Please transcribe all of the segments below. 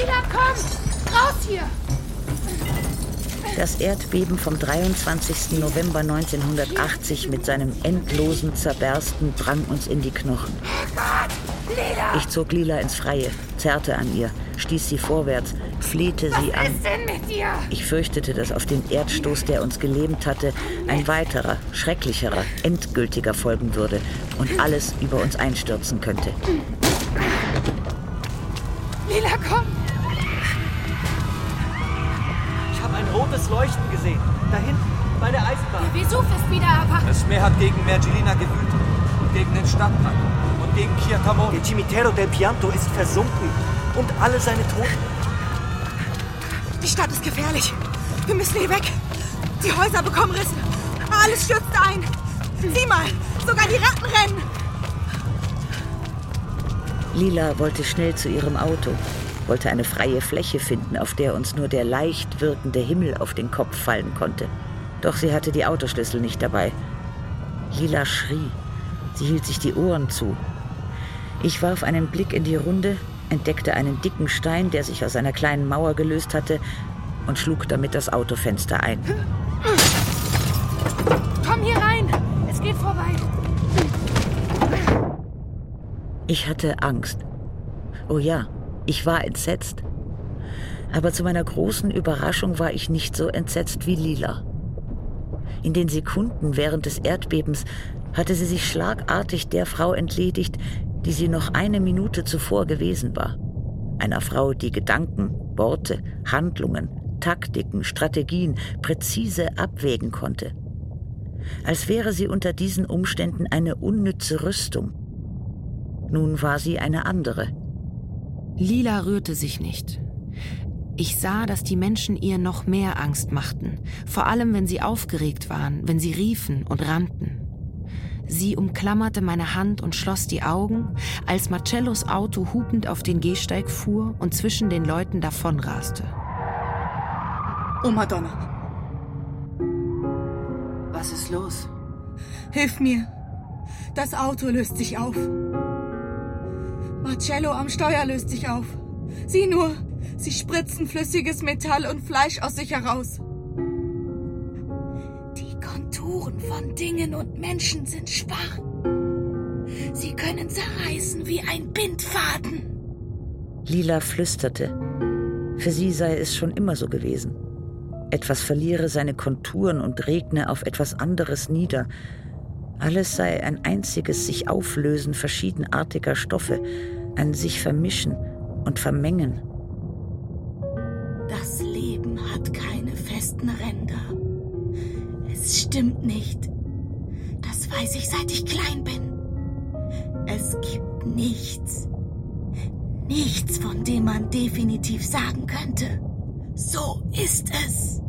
Lila, komm! Raus hier! Das Erdbeben vom 23. November 1980 mit seinem endlosen Zerbersten drang uns in die Knochen. Ich zog Lila ins Freie, zerrte an ihr, stieß sie vorwärts, flehte sie an. Ich fürchtete, dass auf den Erdstoß, der uns gelähmt hatte, ein weiterer, schrecklicherer, endgültiger folgen würde und alles über uns einstürzen könnte. Lila, komm! Rotes Leuchten gesehen. Da hinten, bei der Eisenbahn. Der Vesuv ist wieder erwacht. Das Meer hat gegen Mergelina gewütet und gegen den Stadtbrand und gegen Chiatamone. Der Cimitero del Pianto ist versunken. Und alle seine Toten. Die Stadt ist gefährlich. Wir müssen hier weg. Die Häuser bekommen Risse. Alles stürzt ein. Sieh mal, sogar die Ratten rennen. Lila wollte schnell zu ihrem Auto, wollte eine freie Fläche finden, auf der uns nur der leicht wirkende Himmel auf den Kopf fallen konnte. Doch sie hatte die Autoschlüssel nicht dabei. Lila schrie. Sie hielt sich die Ohren zu. Ich warf einen Blick in die Runde, entdeckte einen dicken Stein, der sich aus einer kleinen Mauer gelöst hatte, und schlug damit das Autofenster ein. Komm hier rein! Es geht vorbei. Ich hatte Angst. Oh ja, ich war entsetzt. Aber zu meiner großen Überraschung war ich nicht so entsetzt wie Lila. In den Sekunden während des Erdbebens hatte sie sich schlagartig der Frau entledigt, die sie noch eine Minute zuvor gewesen war. Einer Frau, die Gedanken, Worte, Handlungen, Taktiken, Strategien präzise abwägen konnte. Als wäre sie unter diesen Umständen eine unnütze Rüstung. Nun war sie eine andere. Lila rührte sich nicht. Ich sah, dass die Menschen ihr noch mehr Angst machten, vor allem wenn sie aufgeregt waren, wenn sie riefen und rannten. Sie umklammerte meine Hand und schloss die Augen, als Marcellos Auto hupend auf den Gehsteig fuhr und zwischen den Leuten davonraste. Oh Madonna, Was ist los? hilf mir. Das Auto löst sich auf. Marcello am Steuer löst sich auf. Sieh nur, sie spritzen flüssiges Metall und Fleisch aus sich heraus. Die Konturen von Dingen und Menschen sind schwach. Sie können zerreißen wie ein Bindfaden. Lila flüsterte. Für sie sei es schon immer so gewesen. Etwas verliere seine Konturen und regne auf etwas anderes nieder. Alles sei ein einziges sich auflösen verschiedenartiger Stoffe, ein sich vermischen und vermengen. Das Leben hat keine festen Ränder. Es stimmt nicht. Das weiß ich, seit ich klein bin. Es gibt nichts. Nichts, von dem man definitiv sagen könnte. So ist es.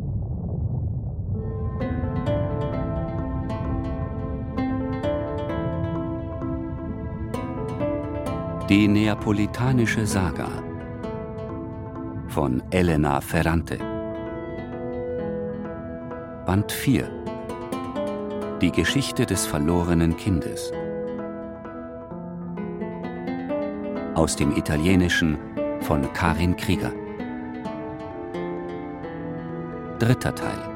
Die Neapolitanische Saga von Elena Ferrante. Band 4 Die Geschichte des verlorenen Kindes. Aus dem Italienischen von Karin Krieger. Dritter Teil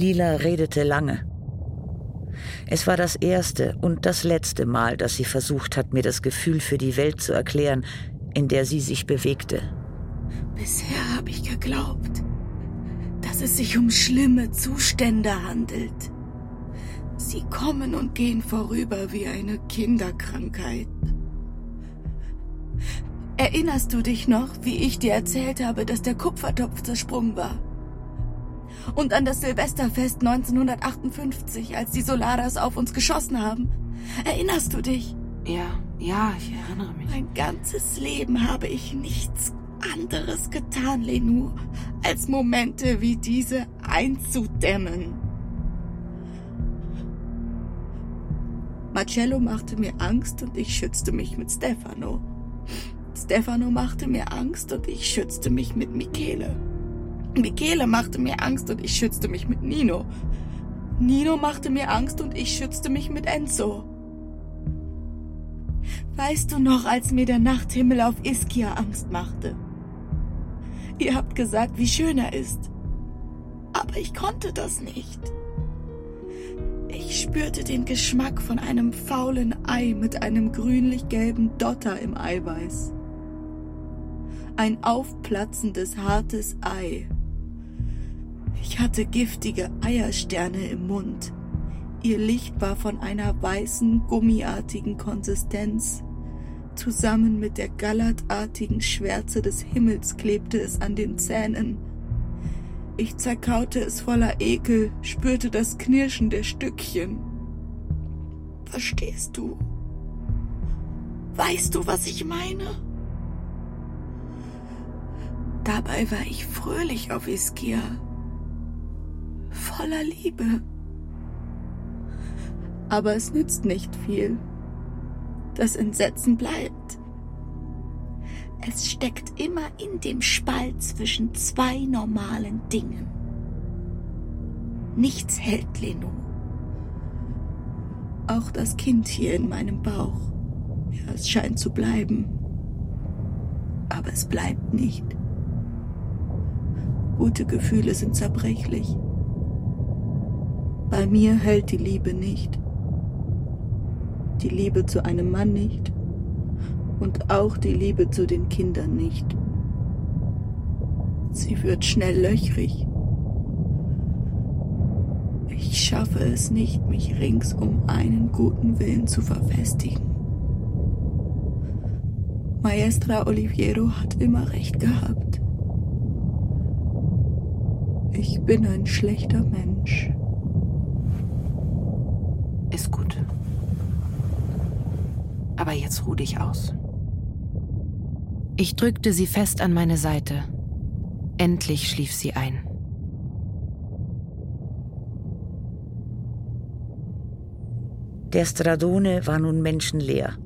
Lila redete lange. Es war das erste und das letzte Mal, dass sie versucht hat, mir das Gefühl für die Welt zu erklären, in der sie sich bewegte. Bisher habe ich geglaubt, dass es sich um schlimme Zustände handelt. Sie kommen und gehen vorüber wie eine Kinderkrankheit. Erinnerst du dich noch, wie ich dir erzählt habe, dass der Kupfertopf zersprungen war? Und an das Silvesterfest 1958, als die Solaras auf uns geschossen haben. Erinnerst du dich? Ja, ja, ich erinnere mich. Mein ganzes Leben habe ich nichts anderes getan, Lenur, als Momente wie diese einzudämmen. Marcello machte mir Angst und ich schützte mich mit Stefano. Stefano machte mir Angst und ich schützte mich mit Michele. Michele machte mir Angst und ich schützte mich mit Nino. Nino machte mir Angst und ich schützte mich mit Enzo. Weißt du noch, als mir der Nachthimmel auf Ischia Angst machte? Ihr habt gesagt, wie schön er ist. Aber ich konnte das nicht. Ich spürte den Geschmack von einem faulen Ei mit einem grünlich-gelben Dotter im Eiweiß. Ein aufplatzendes, hartes Ei. Ich hatte giftige Eiersterne im Mund. Ihr Licht war von einer weißen, gummiartigen Konsistenz. Zusammen mit der gallertartigen Schwärze des Himmels klebte es an den Zähnen. Ich zerkaute es voller Ekel, spürte das Knirschen der Stückchen. Verstehst du? Weißt du, was ich meine? Dabei war ich fröhlich auf Ischia, voller Liebe. Aber es nützt nicht viel. Das Entsetzen bleibt. Es steckt immer in dem Spalt zwischen zwei normalen Dingen. Nichts hält Leno. Auch das Kind hier in meinem Bauch. Ja, es scheint zu bleiben. Aber es bleibt nicht. Gute Gefühle sind zerbrechlich. Bei mir hält die Liebe nicht die Liebe zu einem Mann nicht und auch die Liebe zu den Kindern nicht. Sie wird schnell löchrig. Ich schaffe es nicht, mich rings um einen guten Willen zu verfestigen. Maestra Oliviero hat immer recht gehabt. Ich bin ein schlechter Mensch. Ist gut. Aber jetzt ruh dich aus. Ich drückte sie fest an meine Seite. Endlich schlief sie ein. Der Stradone war nun menschenleer.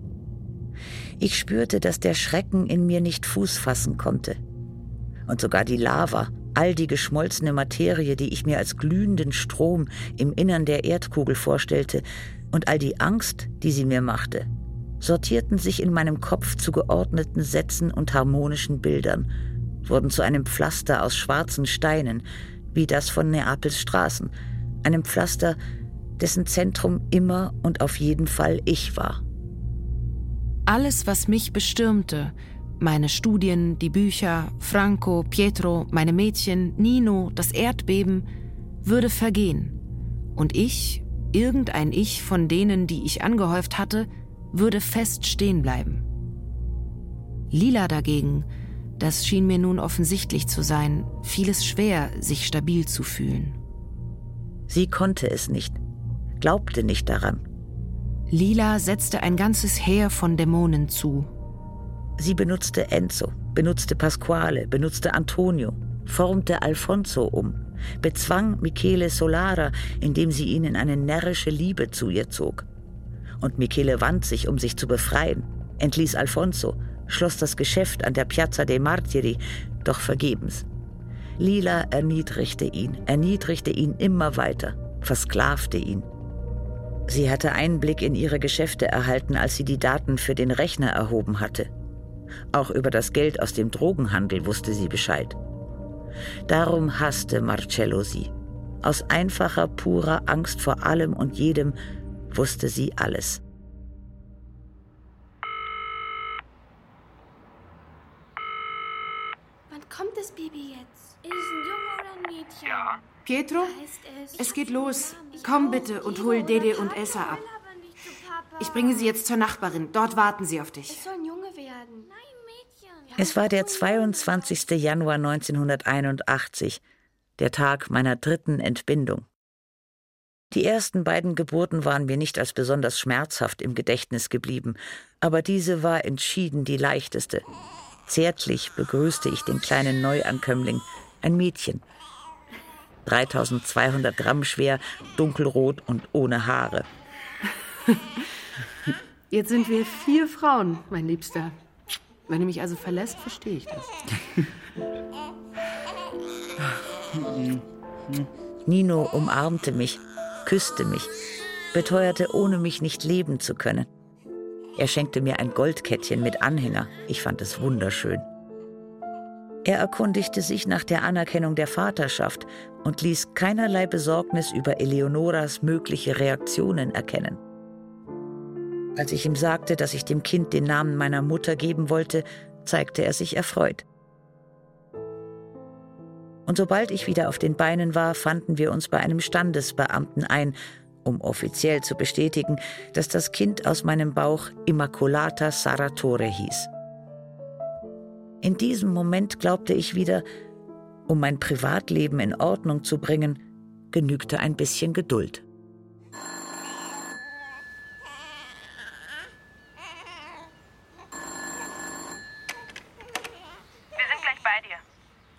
Ich spürte, dass der Schrecken in mir nicht Fuß fassen konnte. Und sogar die Lava, all die geschmolzene Materie, die ich mir als glühenden Strom im Innern der Erdkugel vorstellte, und all die Angst, die sie mir machte, sortierten sich in meinem Kopf zu geordneten Sätzen und harmonischen Bildern, wurden zu einem Pflaster aus schwarzen Steinen, wie das von Neapels Straßen, einem Pflaster, dessen Zentrum immer und auf jeden Fall ich war. Alles, was mich bestürmte, meine Studien, die Bücher, Franco, Pietro, meine Mädchen, Nino, das Erdbeben, würde vergehen. Und ich, irgendein Ich von denen, die ich angehäuft hatte, würde fest stehen bleiben. Lila dagegen, das schien mir nun offensichtlich zu sein, fiel es schwer, sich stabil zu fühlen. Sie konnte es nicht, glaubte nicht daran. Lila setzte ein ganzes Heer von Dämonen zu. Sie benutzte Enzo, benutzte Pasquale, benutzte Antonio, formte Alfonso um, bezwang Michele Solara, indem sie ihn in eine närrische Liebe zu ihr zog und Michele wand sich, um sich zu befreien, entließ Alfonso, schloss das Geschäft an der Piazza dei Martiri, doch vergebens. Lila erniedrigte ihn, erniedrigte ihn immer weiter, versklavte ihn. Sie hatte Einblick in ihre Geschäfte erhalten, als sie die Daten für den Rechner erhoben hatte. Auch über das Geld aus dem Drogenhandel wusste sie Bescheid. Darum hasste Marcello sie. Aus einfacher, purer Angst vor allem und jedem wusste sie alles. Wann kommt das Baby jetzt? Ist es ein Junge oder ein Mädchen? Ja. Pietro, Heißt es, es geht los. Komm bitte und hol Dede und Essa ab. Ich bringe sie jetzt zur Nachbarin. Dort warten sie auf dich. Es soll ein Junge. Es war der 22. Januar 1981, der Tag meiner dritten Entbindung. Die ersten beiden Geburten waren mir nicht als besonders schmerzhaft im Gedächtnis geblieben, aber diese war entschieden die leichteste. Zärtlich begrüßte ich den kleinen Neuankömmling, ein Mädchen. 3200 Gramm schwer, dunkelrot und ohne Haare. Jetzt sind wir vier Frauen, mein Liebster. Wenn du mich also verlässt, verstehe ich das. Nino umarmte mich, küsste mich, beteuerte, ohne mich nicht leben zu können. Er schenkte mir ein Goldkettchen mit Anhänger. Ich fand es wunderschön. Er erkundigte sich nach der Anerkennung der Vaterschaft und ließ keinerlei Besorgnis über Eleonoras mögliche Reaktionen erkennen. Als ich ihm sagte, dass ich dem Kind den Namen meiner Mutter geben wollte, zeigte er sich erfreut. Und sobald ich wieder auf den Beinen war, fanden wir uns bei einem Standesbeamten ein, um offiziell zu bestätigen, dass das Kind aus meinem Bauch Immaculata Saratore hieß. In diesem Moment glaubte ich wieder, um mein Privatleben in Ordnung zu bringen, genügte ein bisschen Geduld. Wir sind gleich bei dir.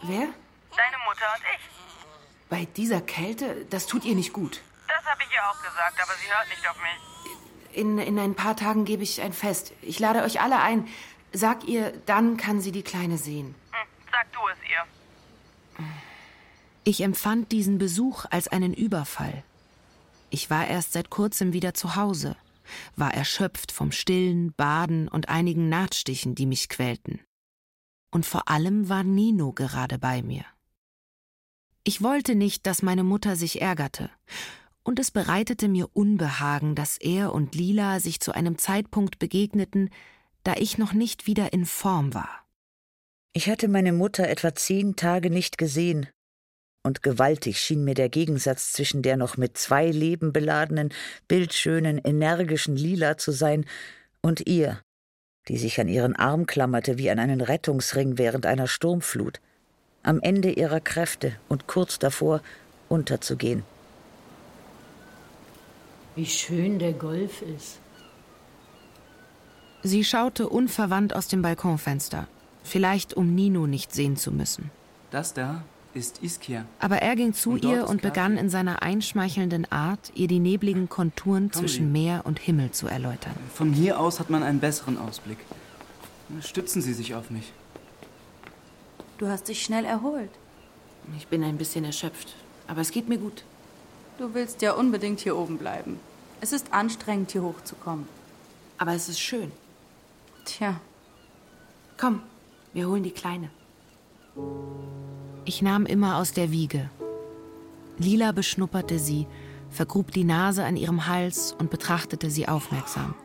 Wer? Deine Mutter und ich. Bei dieser Kälte, das tut ihr nicht gut. Das habe ich ihr auch gesagt, aber sie hört nicht auf mich. In, in ein paar Tagen gebe ich ein Fest. Ich lade euch alle ein. Sag ihr, dann kann sie die Kleine sehen. Hm, sag du es ihr. Ich empfand diesen Besuch als einen Überfall. Ich war erst seit kurzem wieder zu Hause, war erschöpft vom Stillen, Baden und einigen Nahtstichen, die mich quälten. Und vor allem war Nino gerade bei mir. Ich wollte nicht, dass meine Mutter sich ärgerte, und es bereitete mir Unbehagen, dass er und Lila sich zu einem Zeitpunkt begegneten, da ich noch nicht wieder in Form war. Ich hatte meine Mutter etwa zehn Tage nicht gesehen, und gewaltig schien mir der Gegensatz zwischen der noch mit zwei Leben beladenen, bildschönen, energischen Lila zu sein und ihr, die sich an ihren Arm klammerte wie an einen Rettungsring während einer Sturmflut, am Ende ihrer Kräfte und kurz davor unterzugehen. Wie schön der Golf ist. Sie schaute unverwandt aus dem Balkonfenster, vielleicht um Nino nicht sehen zu müssen. Das da ist Ischia. Aber er ging zu Und ihr und begann in seiner einschmeichelnden Art, ihr die nebligen Konturen zwischen Sie. Meer und Himmel zu erläutern. Von hier aus hat man einen besseren Ausblick. Stützen Sie sich auf mich. Du hast dich schnell erholt. Ich bin ein bisschen erschöpft, aber es geht mir gut. Du willst ja unbedingt hier oben bleiben. Es ist anstrengend, hier hochzukommen. Aber es ist schön. Tja, Komm, wir holen die Kleine. Ich nahm immer aus der Wiege. Lila beschnupperte sie, vergrub die Nase an ihrem Hals und betrachtete sie aufmerksam.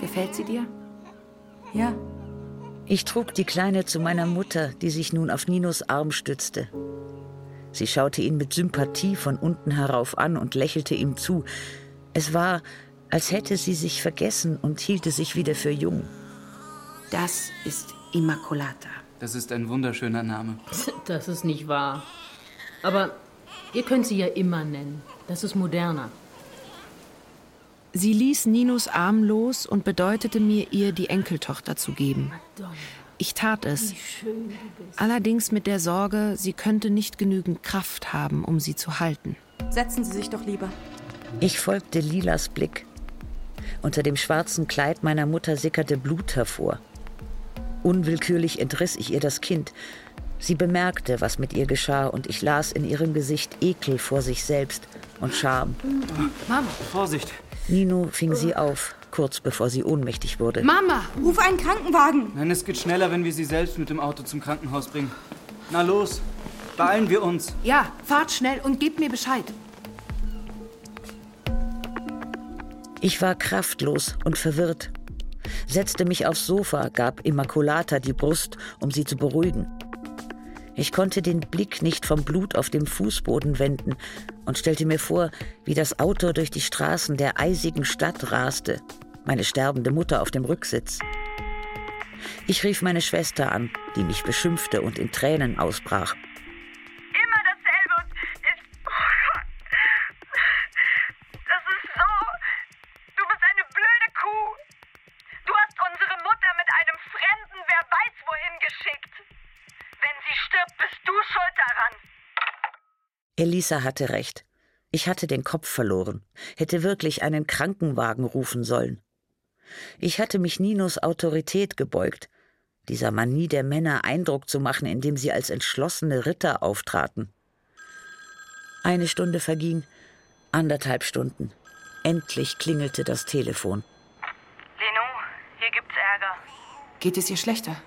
Gefällt sie dir? ja. Ich trug die Kleine zu meiner Mutter, die sich nun auf Ninos Arm stützte. Sie schaute ihn mit Sympathie von unten herauf an und lächelte ihm zu. Es war, als hätte sie sich vergessen und hielte sich wieder für jung. Das ist Immaculata. Das ist ein wunderschöner Name. Das ist nicht wahr. Aber ihr könnt sie ja immer nennen. Das ist moderner. Sie ließ Ninos Arm los und bedeutete mir, ihr die Enkeltochter zu geben. Ich tat es, allerdings mit der Sorge, sie könnte nicht genügend Kraft haben, um sie zu halten. Setzen Sie sich doch lieber. Ich folgte Lilas Blick. Unter dem schwarzen Kleid meiner Mutter sickerte Blut hervor. Unwillkürlich entriss ich ihr das Kind. Sie bemerkte, was mit ihr geschah, und ich las in ihrem Gesicht Ekel vor sich selbst und Scham. Vorsicht! Nino fing sie auf, kurz bevor sie ohnmächtig wurde. Mama! Ruf einen Krankenwagen! Nein, es geht schneller, wenn wir sie selbst mit dem Auto zum Krankenhaus bringen. Na los, beeilen wir uns. Ja, fahrt schnell und gebt mir Bescheid. Ich war kraftlos und verwirrt, setzte mich aufs Sofa, gab Immaculata die Brust, um sie zu beruhigen. Ich konnte den Blick nicht vom Blut auf dem Fußboden wenden und stellte mir vor, wie das Auto durch die Straßen der eisigen Stadt raste, meine sterbende Mutter auf dem Rücksitz. Ich rief meine Schwester an, die mich beschimpfte und in Tränen ausbrach. Elisa hatte recht. Ich hatte den Kopf verloren, hätte wirklich einen Krankenwagen rufen sollen. Ich hatte mich Ninos Autorität gebeugt, dieser Manie der Männer Eindruck zu machen, indem sie als entschlossene Ritter auftraten. Eine Stunde verging, anderthalb Stunden. Endlich klingelte das Telefon. Lenu, hier gibt's Ärger. Geht es ihr schlechter?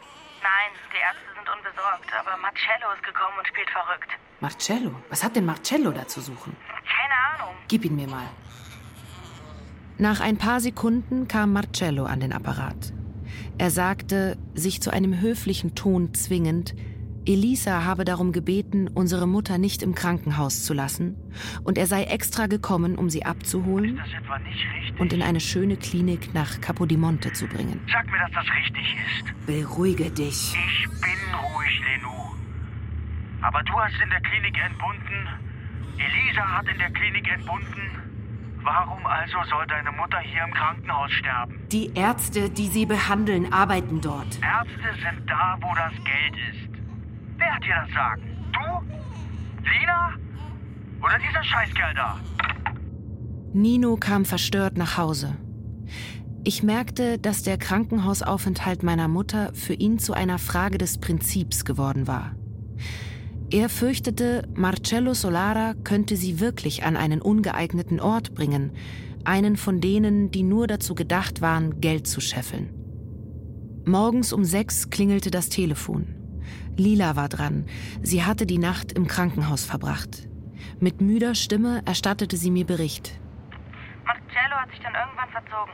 Unbesorgt, aber Marcello ist gekommen und spielt verrückt. Marcello? Was hat denn Marcello da zu suchen? Keine Ahnung. Gib ihn mir mal. Nach ein paar Sekunden kam Marcello an den Apparat. Er sagte, sich zu einem höflichen Ton zwingend, Elisa habe darum gebeten, unsere Mutter nicht im Krankenhaus zu lassen, und er sei extra gekommen, um sie abzuholen und in eine schöne Klinik nach Capodimonte zu bringen. Sag mir, dass das richtig ist. Beruhige dich. Ich bin ruhig, Lenu. Aber du hast in der Klinik entbunden. Elisa hat in der Klinik entbunden. Warum also soll deine Mutter hier im Krankenhaus sterben? Die Ärzte, die sie behandeln, arbeiten dort. Ärzte sind da, wo das Geld ist. Wer hat dir das sagen? Du? Lina? Oder dieser Scheißkerl da? Nino kam verstört nach Hause. Ich merkte, dass der Krankenhausaufenthalt meiner Mutter für ihn zu einer Frage des Prinzips geworden war. Er fürchtete, Marcello Solara könnte sie wirklich an einen ungeeigneten Ort bringen, einen von denen, die nur dazu gedacht waren, Geld zu scheffeln. Morgens um sechs klingelte das Telefon. Lila war dran. Sie hatte die Nacht im Krankenhaus verbracht. Mit müder Stimme erstattete sie mir Bericht. Marcello hat sich dann irgendwann verzogen.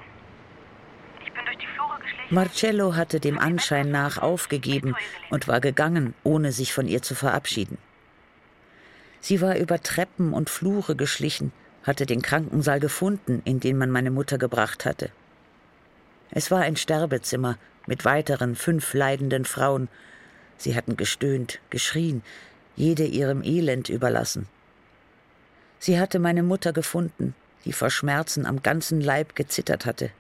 Ich bin durch die Flure geschlichen. Marcello hatte dem Anschein nach aufgegeben und war gegangen, ohne sich von ihr zu verabschieden. Sie war über Treppen und Flure geschlichen, hatte den Krankensaal gefunden, in den man meine Mutter gebracht hatte. Es war ein Sterbezimmer mit weiteren fünf leidenden Frauen. Sie hatten gestöhnt, geschrien, jede ihrem Elend überlassen. Sie hatte meine Mutter gefunden, die vor Schmerzen am ganzen Leib gezittert hatte.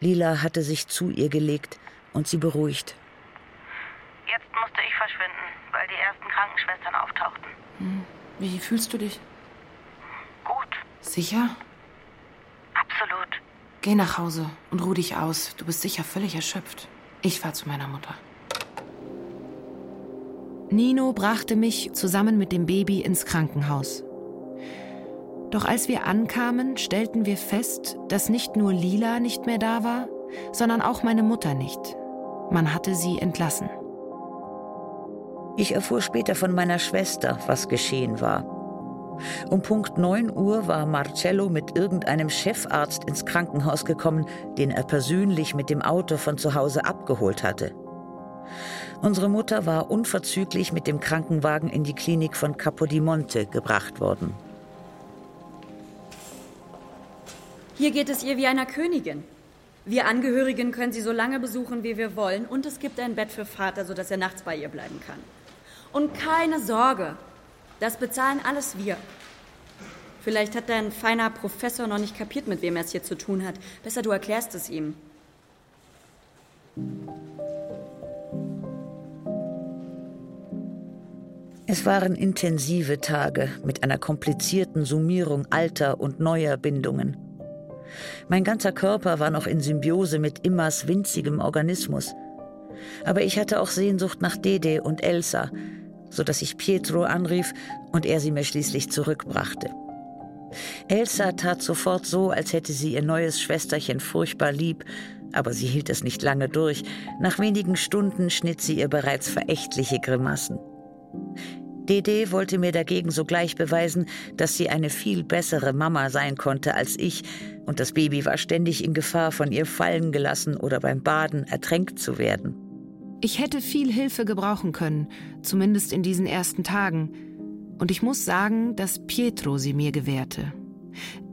Lila hatte sich zu ihr gelegt und sie beruhigt. Jetzt musste ich verschwinden, weil die ersten Krankenschwestern auftauchten. Hm. Wie fühlst du dich? Gut. Sicher? Absolut. Geh nach Hause und ruh dich aus. Du bist sicher völlig erschöpft. Ich fahr zu meiner Mutter. Nino brachte mich zusammen mit dem Baby ins Krankenhaus. Doch als wir ankamen, stellten wir fest, dass nicht nur Lila nicht mehr da war, sondern auch meine Mutter nicht. Man hatte sie entlassen. Ich erfuhr später von meiner Schwester, was geschehen war. Um Punkt 9 Uhr war Marcello mit irgendeinem Chefarzt ins Krankenhaus gekommen, den er persönlich mit dem Auto von zu Hause abgeholt hatte. Unsere Mutter war unverzüglich mit dem Krankenwagen in die Klinik von Capodimonte gebracht worden. Hier geht es ihr wie einer Königin. Wir Angehörigen können sie so lange besuchen, wie wir wollen, und es gibt ein Bett für Vater, sodass er nachts bei ihr bleiben kann. Und keine Sorge, das bezahlen alles wir. Vielleicht hat dein feiner Professor noch nicht kapiert, mit wem er es hier zu tun hat. Besser du erklärst es ihm. Es waren intensive Tage mit einer komplizierten Summierung alter und neuer Bindungen. Mein ganzer Körper war noch in Symbiose mit Immas winzigem Organismus. Aber ich hatte auch Sehnsucht nach Dede und Elsa, so dass ich Pietro anrief und er sie mir schließlich zurückbrachte. Elsa tat sofort so, als hätte sie ihr neues Schwesterchen furchtbar lieb, aber sie hielt es nicht lange durch. Nach wenigen Stunden schnitt sie ihr bereits verächtliche Grimassen. Dede wollte mir dagegen sogleich beweisen, dass sie eine viel bessere Mama sein konnte als ich, und das Baby war ständig in Gefahr, von ihr fallen gelassen oder beim Baden ertränkt zu werden. Ich hätte viel Hilfe gebrauchen können, zumindest in diesen ersten Tagen. Und ich muss sagen, dass Pietro sie mir gewährte.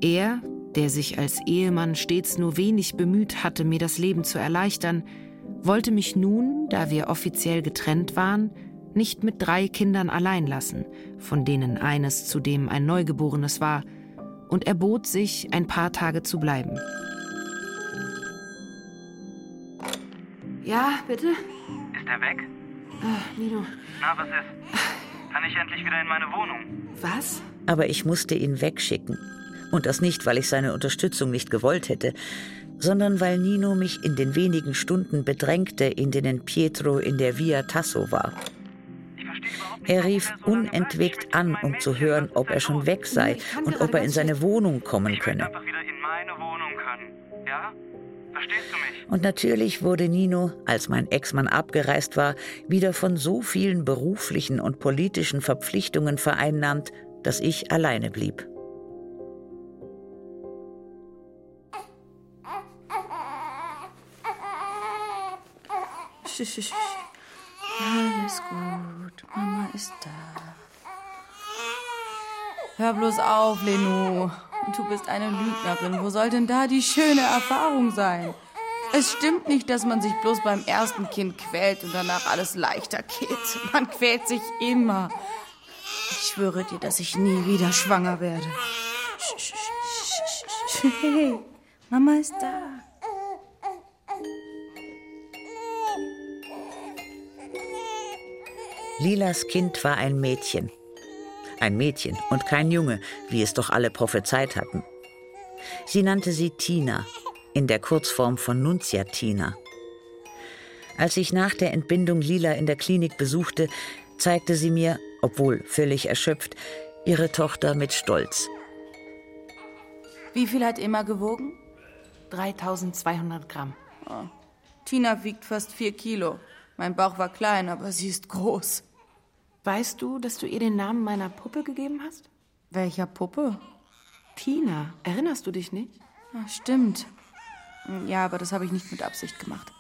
Er, der sich als Ehemann stets nur wenig bemüht hatte, mir das Leben zu erleichtern, wollte mich nun, da wir offiziell getrennt waren, nicht mit drei Kindern allein lassen, von denen eines zudem ein Neugeborenes war, und erbot sich, ein paar Tage zu bleiben. Ja, bitte? Ist er weg? Ah, Nino. Na, was ist? Kann ich endlich wieder in meine Wohnung? Was? Aber ich musste ihn wegschicken. Und das nicht, weil ich seine Unterstützung nicht gewollt hätte, sondern weil Nino mich in den wenigen Stunden bedrängte, in denen Pietro in der Via Tasso war. Er rief unentwegt an, um zu hören, ob er schon weg sei und ob er in seine Wohnung kommen könne. Und natürlich wurde Nino, als mein Ex-Mann abgereist war, wieder von so vielen beruflichen und politischen Verpflichtungen vereinnahmt, dass ich alleine blieb. Alles gut, Mama ist da. Hör bloß auf, Lenu. Du bist eine Lügnerin. Wo soll denn da die schöne Erfahrung sein? Es stimmt nicht, dass man sich bloß beim ersten Kind quält und danach alles leichter geht. Man quält sich immer. Ich schwöre dir, dass ich nie wieder schwanger werde. Hey, Mama ist da. Lilas Kind war ein Mädchen. Ein Mädchen und kein Junge, wie es doch alle prophezeit hatten. Sie nannte sie Tina, in der Kurzform von Nunzia Tina. Als ich nach der Entbindung Lila in der Klinik besuchte, zeigte sie mir, obwohl völlig erschöpft, ihre Tochter mit Stolz. Wie viel hat Emma gewogen? 3200 Gramm. Oh. Tina wiegt fast vier Kilo. Mein Bauch war klein, aber sie ist groß. Weißt du, dass du ihr den Namen meiner Puppe gegeben hast? Welcher Puppe? Tina. Erinnerst du dich nicht? Ja, stimmt. Ja, aber das habe ich nicht mit Absicht gemacht.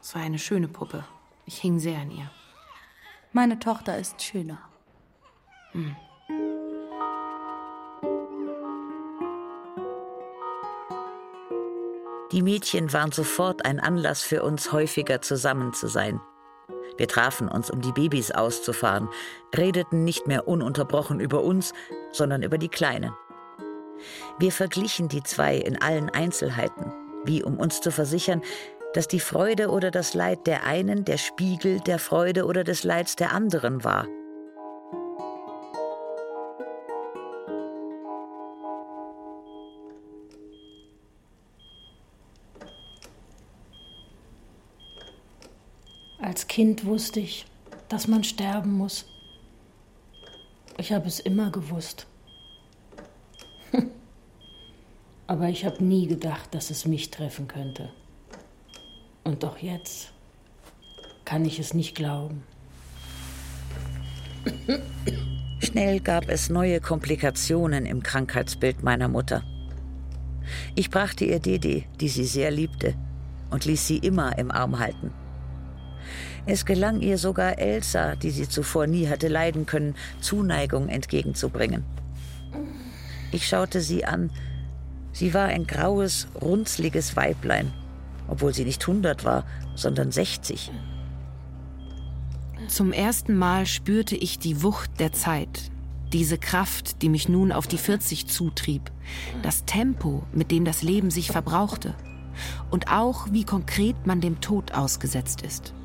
Es war eine schöne Puppe. Ich hing sehr an ihr. Meine Tochter ist schöner. Hm. Die Mädchen waren sofort ein Anlass für uns, häufiger zusammen zu sein. Wir trafen uns, um die Babys auszufahren, redeten nicht mehr ununterbrochen über uns, sondern über die Kleinen. Wir verglichen die zwei in allen Einzelheiten, wie um uns zu versichern, dass die Freude oder das Leid der einen der Spiegel der Freude oder des Leids der anderen war. Als Kind wusste ich, dass man sterben muss. Ich habe es immer gewusst. Aber ich habe nie gedacht, dass es mich treffen könnte. Und doch jetzt kann ich es nicht glauben. Schnell gab es neue Komplikationen im Krankheitsbild meiner Mutter. Ich brachte ihr Dede, die sie sehr liebte, und ließ sie immer im Arm halten. Es gelang ihr sogar Elsa, die sie zuvor nie hatte leiden können, Zuneigung entgegenzubringen. Ich schaute sie an. Sie war ein graues, runzliges Weiblein, obwohl sie nicht hundert war, sondern sechzig. Zum ersten Mal spürte ich die Wucht der Zeit, diese Kraft, die mich nun auf die 40 zutrieb, das Tempo, mit dem das Leben sich verbrauchte und auch, wie konkret man dem Tod ausgesetzt ist.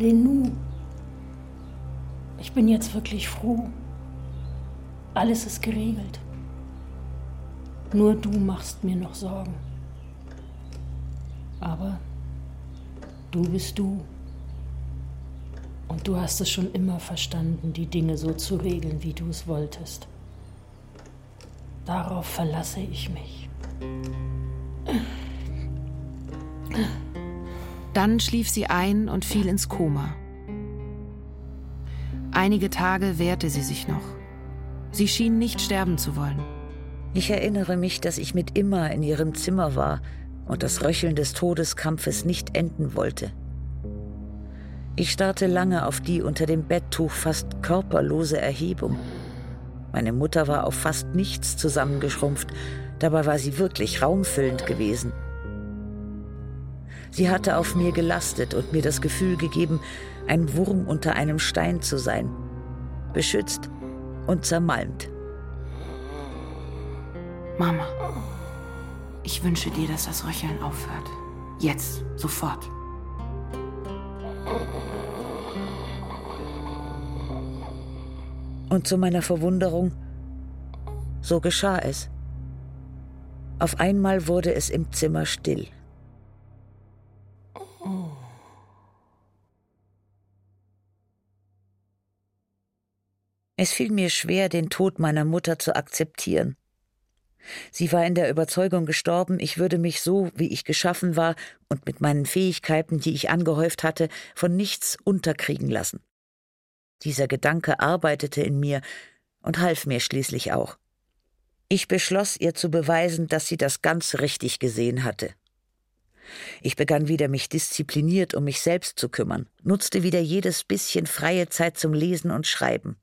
Lenou, ich bin jetzt wirklich froh. Alles ist geregelt. Nur du machst mir noch Sorgen. Aber du bist du. Und du hast es schon immer verstanden, die Dinge so zu regeln, wie du es wolltest. Darauf verlasse ich mich. Dann schlief sie ein und fiel ins Koma. Einige Tage wehrte sie sich noch. Sie schien nicht sterben zu wollen. Ich erinnere mich, dass ich mit Imma in ihrem Zimmer war und das Röcheln des Todeskampfes nicht enden wollte. Ich starrte lange auf die unter dem Betttuch fast körperlose Erhebung. Meine Mutter war auf fast nichts zusammengeschrumpft, dabei war sie wirklich raumfüllend gewesen. Sie hatte auf mir gelastet und mir das Gefühl gegeben, ein Wurm unter einem Stein zu sein, beschützt und zermalmt. Mama, ich wünsche dir, dass das Röcheln aufhört. Jetzt, sofort. Und zu meiner Verwunderung, so geschah es. Auf einmal wurde es im Zimmer still. Es fiel mir schwer, den Tod meiner Mutter zu akzeptieren. Sie war in der Überzeugung gestorben, ich würde mich so, wie ich geschaffen war und mit meinen Fähigkeiten, die ich angehäuft hatte, von nichts unterkriegen lassen. Dieser Gedanke arbeitete in mir und half mir schließlich auch. Ich beschloss ihr zu beweisen, dass sie das ganz richtig gesehen hatte. Ich begann wieder mich diszipliniert um mich selbst zu kümmern, nutzte wieder jedes bisschen freie Zeit zum Lesen und Schreiben.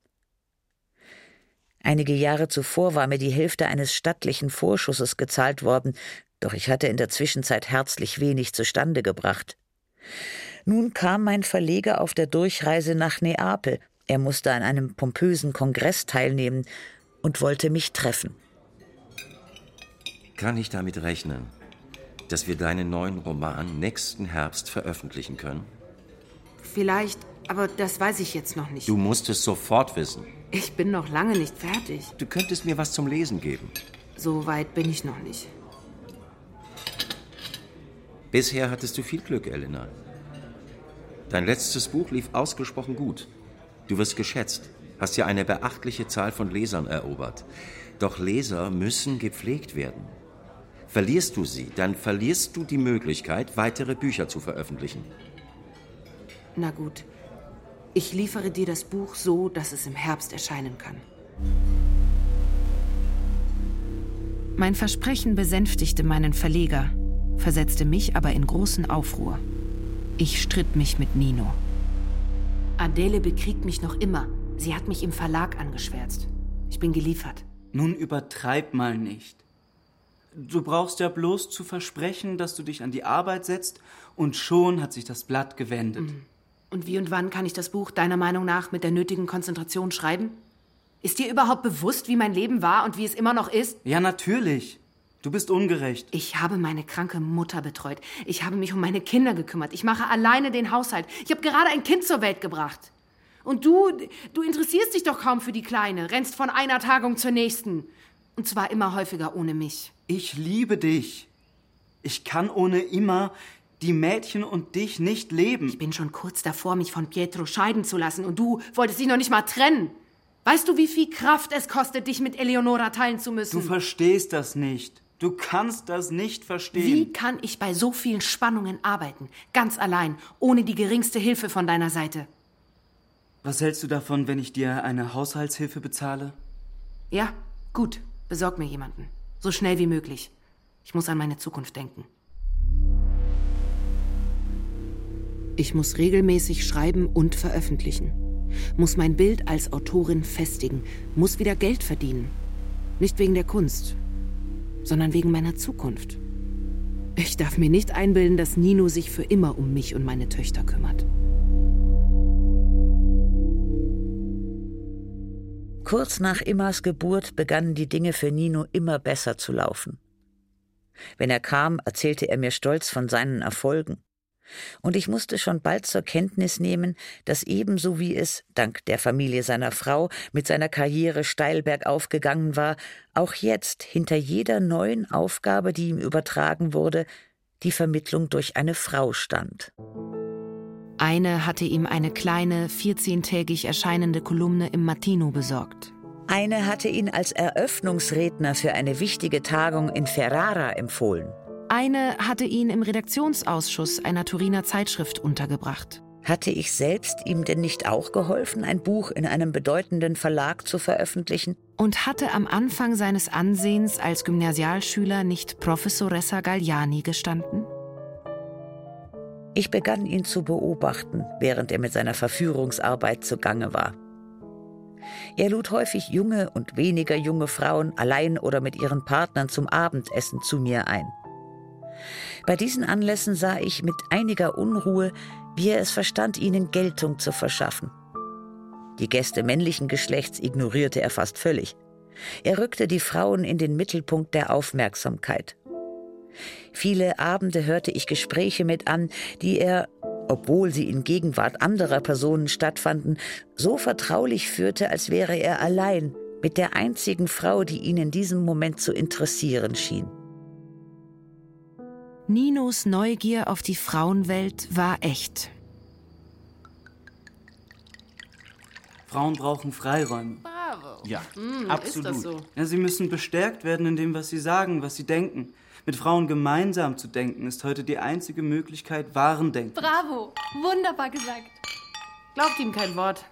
Einige Jahre zuvor war mir die Hälfte eines stattlichen Vorschusses gezahlt worden, doch ich hatte in der Zwischenzeit herzlich wenig zustande gebracht. Nun kam mein Verleger auf der Durchreise nach Neapel. Er musste an einem pompösen Kongress teilnehmen und wollte mich treffen. Kann ich damit rechnen, dass wir deinen neuen Roman nächsten Herbst veröffentlichen können? Vielleicht, aber das weiß ich jetzt noch nicht. Du musst es sofort wissen. Ich bin noch lange nicht fertig. Du könntest mir was zum Lesen geben. So weit bin ich noch nicht. Bisher hattest du viel Glück, Elena. Dein letztes Buch lief ausgesprochen gut. Du wirst geschätzt, hast ja eine beachtliche Zahl von Lesern erobert. Doch Leser müssen gepflegt werden. Verlierst du sie, dann verlierst du die Möglichkeit, weitere Bücher zu veröffentlichen. Na gut. Ich liefere dir das Buch so, dass es im Herbst erscheinen kann. Mein Versprechen besänftigte meinen Verleger, versetzte mich aber in großen Aufruhr. Ich stritt mich mit Nino. Adele bekriegt mich noch immer. Sie hat mich im Verlag angeschwärzt. Ich bin geliefert. Nun übertreib mal nicht. Du brauchst ja bloß zu versprechen, dass du dich an die Arbeit setzt, und schon hat sich das Blatt gewendet. Mhm. Und wie und wann kann ich das Buch deiner Meinung nach mit der nötigen Konzentration schreiben? Ist dir überhaupt bewusst, wie mein Leben war und wie es immer noch ist? Ja, natürlich. Du bist ungerecht. Ich habe meine kranke Mutter betreut. Ich habe mich um meine Kinder gekümmert. Ich mache alleine den Haushalt. Ich habe gerade ein Kind zur Welt gebracht. Und du, du interessierst dich doch kaum für die Kleine, rennst von einer Tagung zur nächsten. Und zwar immer häufiger ohne mich. Ich liebe dich. Ich kann ohne immer die Mädchen und dich nicht leben. Ich bin schon kurz davor, mich von Pietro scheiden zu lassen und du wolltest dich noch nicht mal trennen. Weißt du, wie viel Kraft es kostet, dich mit Eleonora teilen zu müssen? Du verstehst das nicht. Du kannst das nicht verstehen. Wie kann ich bei so vielen Spannungen arbeiten? Ganz allein, ohne die geringste Hilfe von deiner Seite. Was hältst du davon, wenn ich dir eine Haushaltshilfe bezahle? Ja, gut. Besorg mir jemanden. So schnell wie möglich. Ich muss an meine Zukunft denken. Ich muss regelmäßig schreiben und veröffentlichen. Muss mein Bild als Autorin festigen. Muss wieder Geld verdienen. Nicht wegen der Kunst, sondern wegen meiner Zukunft. Ich darf mir nicht einbilden, dass Nino sich für immer um mich und meine Töchter kümmert. Kurz nach Immas Geburt begannen die Dinge für Nino immer besser zu laufen. Wenn er kam, erzählte er mir stolz von seinen Erfolgen. Und ich musste schon bald zur Kenntnis nehmen, dass ebenso wie es, dank der Familie seiner Frau, mit seiner Karriere steil bergauf gegangen war, auch jetzt hinter jeder neuen Aufgabe, die ihm übertragen wurde, die Vermittlung durch eine Frau stand. Eine hatte ihm eine kleine, vierzehntägig erscheinende Kolumne im Mattino besorgt. Eine hatte ihn als Eröffnungsredner für eine wichtige Tagung in Ferrara empfohlen. Eine hatte ihn im Redaktionsausschuss einer Turiner Zeitschrift untergebracht. Hatte ich selbst ihm denn nicht auch geholfen, ein Buch in einem bedeutenden Verlag zu veröffentlichen? Und hatte am Anfang seines Ansehens als Gymnasialschüler nicht Professoressa Galliani gestanden? Ich begann ihn zu beobachten, während er mit seiner Verführungsarbeit zugange war. Er lud häufig junge und weniger junge Frauen allein oder mit ihren Partnern zum Abendessen zu mir ein. Bei diesen Anlässen sah ich mit einiger Unruhe, wie er es verstand, ihnen Geltung zu verschaffen. Die Gäste männlichen Geschlechts ignorierte er fast völlig. Er rückte die Frauen in den Mittelpunkt der Aufmerksamkeit. Viele Abende hörte ich Gespräche mit an, die er, obwohl sie in Gegenwart anderer Personen stattfanden, so vertraulich führte, als wäre er allein mit der einzigen Frau, die ihn in diesem Moment zu interessieren schien. Ninos Neugier auf die Frauenwelt war echt. Frauen brauchen Freiräume. Bravo. Ja, Hm, absolut. Ist das so? Ja, sie müssen bestärkt werden in dem, was sie sagen, was sie denken. Mit Frauen gemeinsam zu denken, ist heute die einzige Möglichkeit, wahren Denken. Bravo, wunderbar gesagt. Glaubt ihm kein Wort.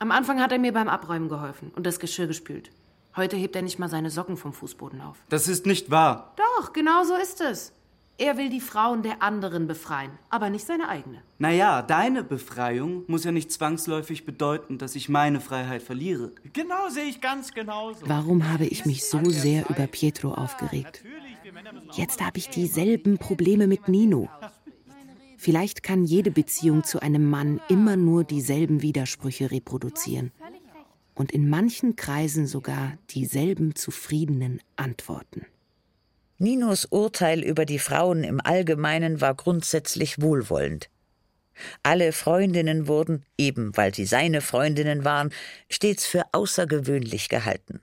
Am Anfang hat er mir beim Abräumen geholfen und das Geschirr gespült. Heute hebt er nicht mal seine Socken vom Fußboden auf. Das ist nicht wahr. Doch, genau so ist es. Er will die Frauen der anderen befreien, aber nicht seine eigene. Naja, deine Befreiung muss ja nicht zwangsläufig bedeuten, dass ich meine Freiheit verliere. Genau sehe ich ganz genauso. Warum habe ich mich so sehr über Pietro aufgeregt? Jetzt habe ich dieselben Probleme mit Nino. Vielleicht kann jede Beziehung zu einem Mann immer nur dieselben Widersprüche reproduzieren und in manchen Kreisen sogar dieselben zufriedenen Antworten. Ninos Urteil über die Frauen im Allgemeinen war grundsätzlich wohlwollend. Alle Freundinnen wurden, eben weil sie seine Freundinnen waren, stets für außergewöhnlich gehalten.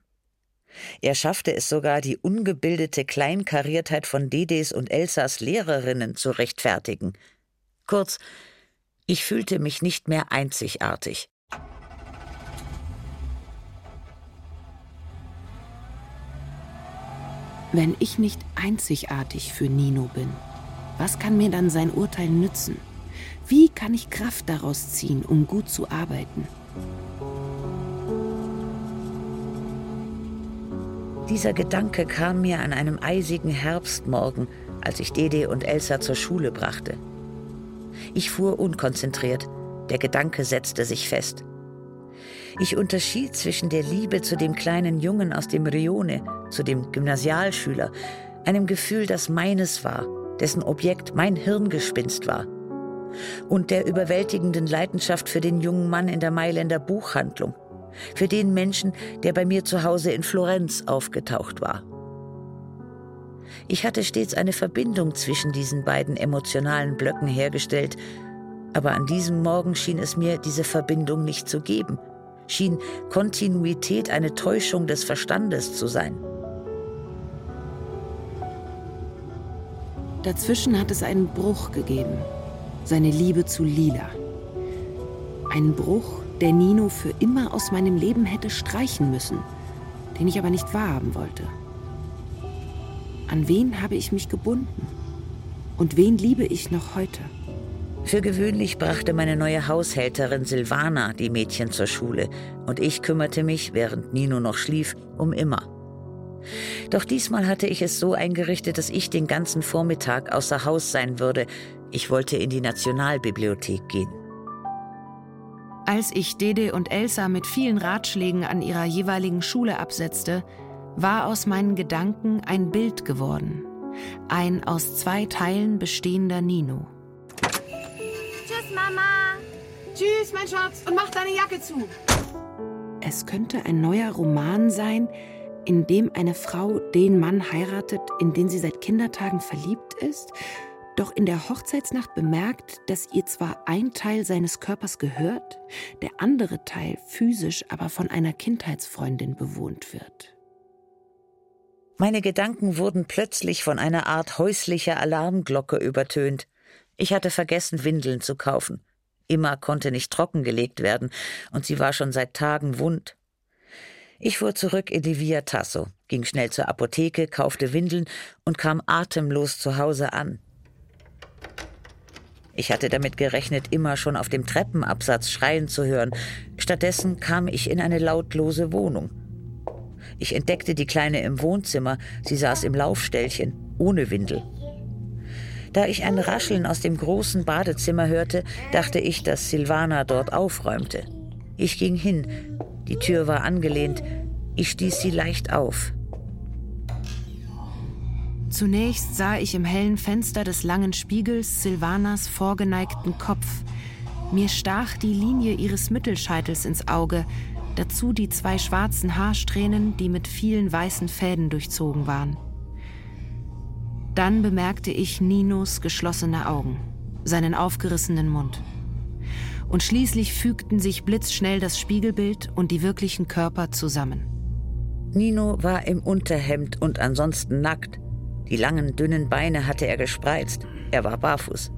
Er schaffte es sogar, die ungebildete Kleinkariertheit von Dedes und Elsas Lehrerinnen zu rechtfertigen. Kurz, ich fühlte mich nicht mehr einzigartig. Wenn ich nicht einzigartig für Nino bin, was kann mir dann sein Urteil nützen? Wie kann ich Kraft daraus ziehen, um gut zu arbeiten? Dieser Gedanke kam mir an einem eisigen Herbstmorgen, als ich Dede und Elsa zur Schule brachte. Ich fuhr unkonzentriert, der Gedanke setzte sich fest. Ich unterschied zwischen der Liebe zu dem kleinen Jungen aus dem Rione, zu dem Gymnasialschüler, einem Gefühl, das meines war, dessen Objekt mein Hirngespinst war, und der überwältigenden Leidenschaft für den jungen Mann in der Mailänder Buchhandlung, für den Menschen, der bei mir zu Hause in Florenz aufgetaucht war. Ich hatte stets eine Verbindung zwischen diesen beiden emotionalen Blöcken hergestellt, aber an diesem Morgen schien es mir, diese Verbindung nicht zu geben, schien Kontinuität eine Täuschung des Verstandes zu sein. Dazwischen hat es einen Bruch gegeben, seine Liebe zu Lila. Ein Bruch, der Nino für immer aus meinem Leben hätte streichen müssen, den ich aber nicht wahrhaben wollte. An wen habe ich mich gebunden? Und wen liebe ich noch heute? Für gewöhnlich brachte meine neue Haushälterin Silvana die Mädchen zur Schule und ich kümmerte mich, während Nino noch schlief, um immer. Doch diesmal hatte ich es so eingerichtet, dass ich den ganzen Vormittag außer Haus sein würde. Ich wollte in die Nationalbibliothek gehen. Als ich Dede und Elsa mit vielen Ratschlägen an ihrer jeweiligen Schule absetzte, war aus meinen Gedanken ein Bild geworden. Ein aus zwei Teilen bestehender Nino. Mama. Tschüss, mein Schatz. Und mach deine Jacke zu. Es könnte ein neuer Roman sein, in dem eine Frau den Mann heiratet, in den sie seit Kindertagen verliebt ist, doch in der Hochzeitsnacht bemerkt, dass ihr zwar ein Teil seines Körpers gehört, der andere Teil physisch aber von einer Kindheitsfreundin bewohnt wird. Meine Gedanken wurden plötzlich von einer Art häuslicher Alarmglocke übertönt. Ich hatte vergessen, Windeln zu kaufen. Immer konnte nicht trockengelegt werden, und sie war schon seit Tagen wund. Ich fuhr zurück in die Via Tasso, ging schnell zur Apotheke, kaufte Windeln und kam atemlos zu Hause an. Ich hatte damit gerechnet, immer schon auf dem Treppenabsatz schreien zu hören. Stattdessen kam ich in eine lautlose Wohnung. Ich entdeckte die Kleine im Wohnzimmer. Sie saß im Laufstellchen, ohne Windel. Da ich ein Rascheln aus dem großen Badezimmer hörte, dachte ich, dass Silvana dort aufräumte. Ich ging hin. Die Tür war angelehnt. Ich stieß sie leicht auf. Zunächst sah ich im hellen Fenster des langen Spiegels Silvanas vorgeneigten Kopf. Mir stach die Linie ihres Mittelscheitels ins Auge, dazu die zwei schwarzen Haarsträhnen, die mit vielen weißen Fäden durchzogen waren. Dann bemerkte ich Ninos geschlossene Augen. seinen aufgerissenen Mund. Und schließlich fügten sich blitzschnell das Spiegelbild und die wirklichen Körper zusammen. Nino war im Unterhemd und ansonsten nackt. Die langen, dünnen Beine hatte er gespreizt. Er war barfuß.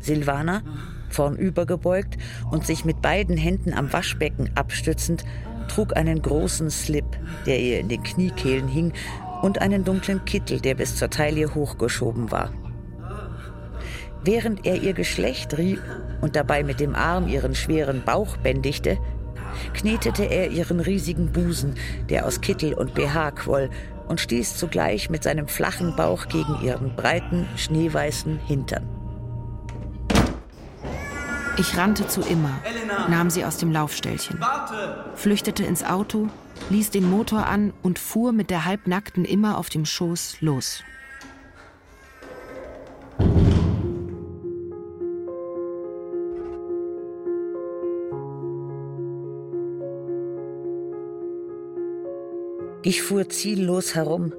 Silvana, vornübergebeugt und sich mit beiden Händen am Waschbecken abstützend, trug einen großen Slip, der ihr in den Kniekehlen hing, und einen dunklen Kittel, der bis zur Taille hochgeschoben war. Während er ihr Geschlecht rieb und dabei mit dem Arm ihren schweren Bauch bändigte, knetete er ihren riesigen Busen, der aus Kittel und BH quoll, und stieß zugleich mit seinem flachen Bauch gegen ihren breiten, schneeweißen Hintern. Ich rannte zu Imma, nahm sie aus dem Laufstellchen, flüchtete ins Auto, ließ den Motor an und fuhr mit der halbnackten Imma auf dem Schoß los. Ich fuhr ziellos herum,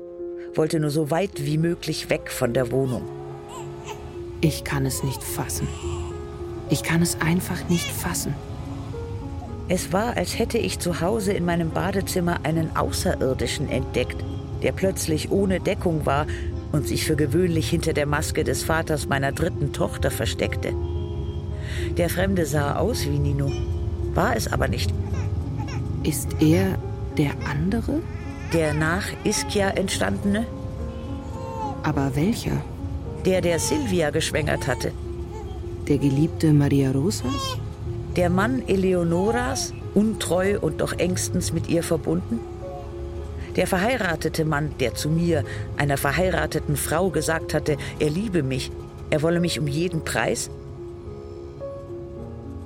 wollte nur so weit wie möglich weg von der Wohnung. Ich kann es nicht fassen. Ich kann es einfach nicht fassen. Es war, als hätte ich zu Hause in meinem Badezimmer einen Außerirdischen entdeckt, der plötzlich ohne Deckung war und sich für gewöhnlich hinter der Maske des Vaters meiner dritten Tochter versteckte. Der Fremde sah aus wie Nino, war es aber nicht. Ist er der andere? Der nach Ischia entstandene? Aber welcher? Der, der Silvia geschwängert hatte. Der geliebte Maria Rosas? Der Mann Eleonoras, untreu und doch engstens mit ihr verbunden? Der verheiratete Mann, der zu mir, einer verheirateten Frau, gesagt hatte, er liebe mich, er wolle mich um jeden Preis?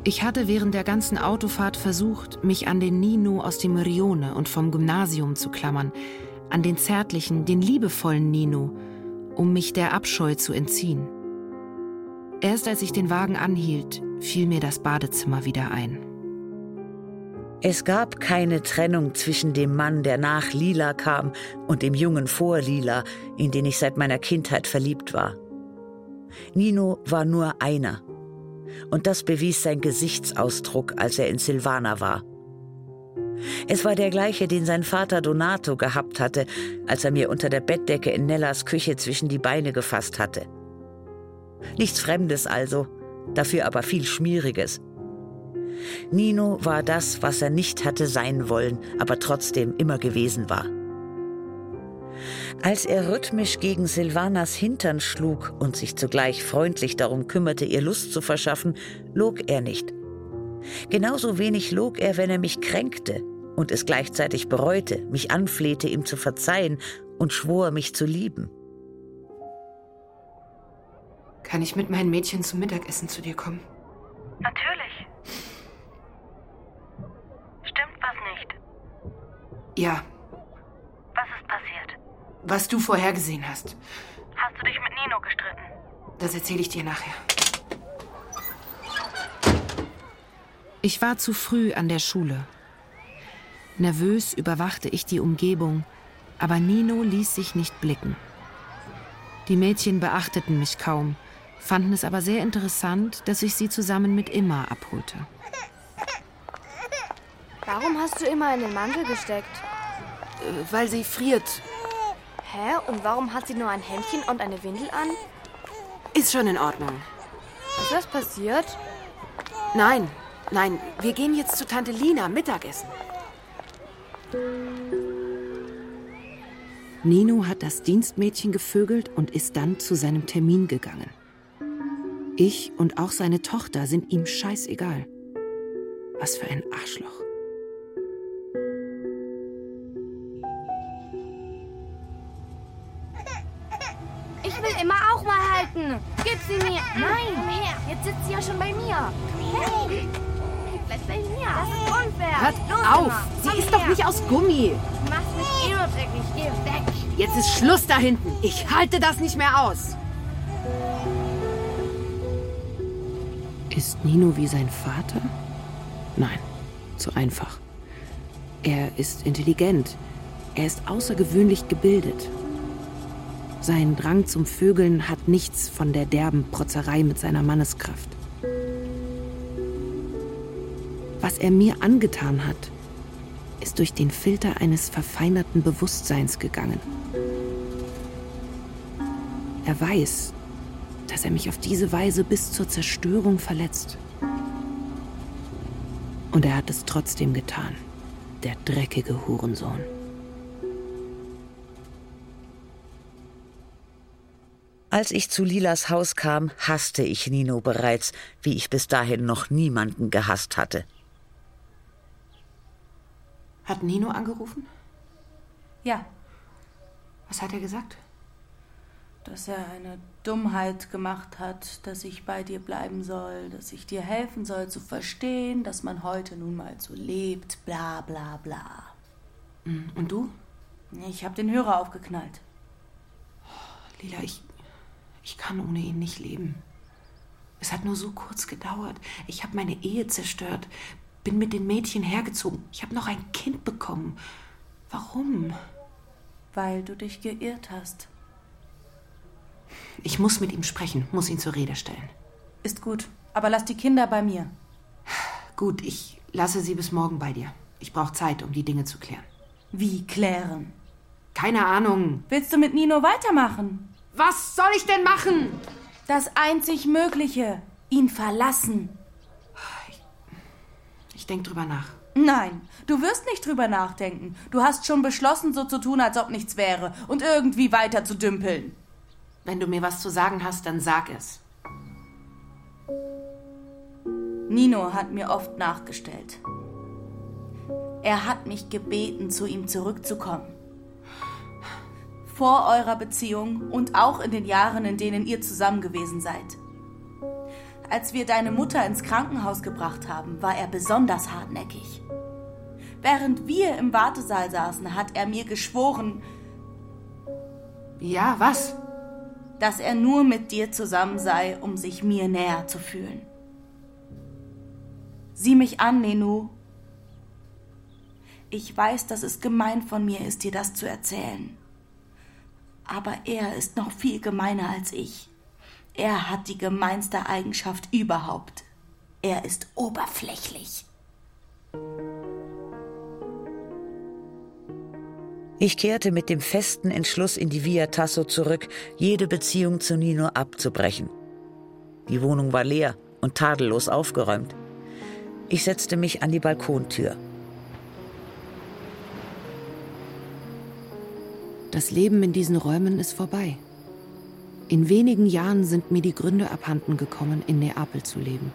Ich hatte während der ganzen Autofahrt versucht, mich an den Nino aus dem Rione und vom Gymnasium zu klammern, an den zärtlichen, den liebevollen Nino, um mich der Abscheu zu entziehen. Erst als ich den Wagen anhielt, fiel mir das Badezimmer wieder ein. Es gab keine Trennung zwischen dem Mann, der nach Lila kam, und dem Jungen vor Lila, in den ich seit meiner Kindheit verliebt war. Nino war nur einer und das bewies sein Gesichtsausdruck, als er in Silvana war. Es war der gleiche, den sein Vater Donato gehabt hatte, als er mir unter der Bettdecke in Nellas Küche zwischen die Beine gefasst hatte. Nichts Fremdes also, dafür aber viel Schmieriges. Nino war das, was er nicht hatte sein wollen, aber trotzdem immer gewesen war. Als er rhythmisch gegen Silvanas Hintern schlug und sich zugleich freundlich darum kümmerte, ihr Lust zu verschaffen, log er nicht. Genauso wenig log er, wenn er mich kränkte und es gleichzeitig bereute, mich anflehte, ihm zu verzeihen und schwor, mich zu lieben. Kann ich mit meinen Mädchen zum Mittagessen zu dir kommen? Natürlich. Stimmt was nicht? Ja, Was ist passiert? was du vorhergesehen hast. Hast du dich mit Nino gestritten? Das erzähle ich dir nachher. Ich war zu früh an der Schule. Nervös überwachte ich die Umgebung, aber Nino ließ sich nicht blicken. Die Mädchen beachteten mich kaum, fanden es aber sehr interessant, dass ich sie zusammen mit Imma abholte. Warum hast du immer in den Mantel gesteckt? Äh, weil sie friert. Hä? Und warum hat sie nur ein Hemdchen und eine Windel an? Ist schon in Ordnung. Ist das passiert? Nein, nein, wir gehen jetzt zu Tante Lina Mittagessen. Nino hat das Dienstmädchen gevögelt und ist dann zu seinem Termin gegangen. Ich und auch seine Tochter sind ihm scheißegal. Was für ein Arschloch. Ich will immer auch mal halten. Gib sie mir. Nein, komm her. Jetzt sitzt sie ja schon bei mir. Komm her. Bleib bei mir. Das ist unfair. Hört Los, auf! Emma. Sie Komm ist doch her. nicht aus Gummi. Du machst mich eh nur dreckig. Geh weg. Jetzt ist Schluss da hinten. Ich halte das nicht mehr aus. Ist Nino wie sein Vater? Nein, zu einfach. Er ist intelligent. Er ist außergewöhnlich gebildet. Sein Drang zum Vögeln hat nichts von der derben Protzerei mit seiner Manneskraft. Was er mir angetan hat, ist durch den Filter eines verfeinerten Bewusstseins gegangen. Er weiß, dass er mich auf diese Weise bis zur Zerstörung verletzt. Und er hat es trotzdem getan, der dreckige Hurensohn. Als ich zu Lilas Haus kam, hasste ich Nino bereits, wie ich bis dahin noch niemanden gehasst hatte. Hat Nino angerufen? Ja, Was hat er gesagt? Dass er eine Dummheit gemacht hat, dass ich bei dir bleiben soll, dass ich dir helfen soll zu verstehen, dass man heute nun mal so lebt, bla bla bla. Hm, Und du? Ich habe den Hörer aufgeknallt. Lila, ich, ich kann ohne ihn nicht leben. Es hat nur so kurz gedauert. Ich habe meine Ehe zerstört, bin mit den Mädchen hergezogen. Ich habe noch ein Kind bekommen. Warum? Weil du dich geirrt hast. Ich muss mit ihm sprechen, muss ihn zur Rede stellen. Ist gut, aber lass die Kinder bei mir. Gut, ich lasse sie bis morgen bei dir. Ich brauche Zeit, um die Dinge zu klären. Wie klären? Keine Ahnung. Willst du mit Nino weitermachen? Was soll ich denn machen? Das einzig Mögliche. Ihn verlassen. Ich denke drüber nach. Nein, du wirst nicht drüber nachdenken. Du hast schon beschlossen, so zu tun, als ob nichts wäre und irgendwie weiter zu dümpeln. Wenn du mir was zu sagen hast, dann sag es. Nino hat mir oft nachgestellt. Er hat mich gebeten, zu ihm zurückzukommen. Vor eurer Beziehung und auch in den Jahren, in denen ihr zusammen gewesen seid. Als wir deine Mutter ins Krankenhaus gebracht haben, war er besonders hartnäckig. Während wir im Wartesaal saßen, hat er mir geschworen, Ja, was? Dass er nur mit dir zusammen sei, um sich mir näher zu fühlen. Sieh mich an, Nenu. Ich weiß, dass es gemein von mir ist, dir das zu erzählen. Aber er ist noch viel gemeiner als ich. Er hat die gemeinste Eigenschaft überhaupt. Er ist oberflächlich. Ich kehrte mit dem festen Entschluss in die Via Tasso zurück, jede Beziehung zu Nino abzubrechen. Die Wohnung war leer und tadellos aufgeräumt. Ich setzte mich an die Balkontür. Das Leben in diesen Räumen ist vorbei. In wenigen Jahren sind mir die Gründe abhanden gekommen, in Neapel zu leben.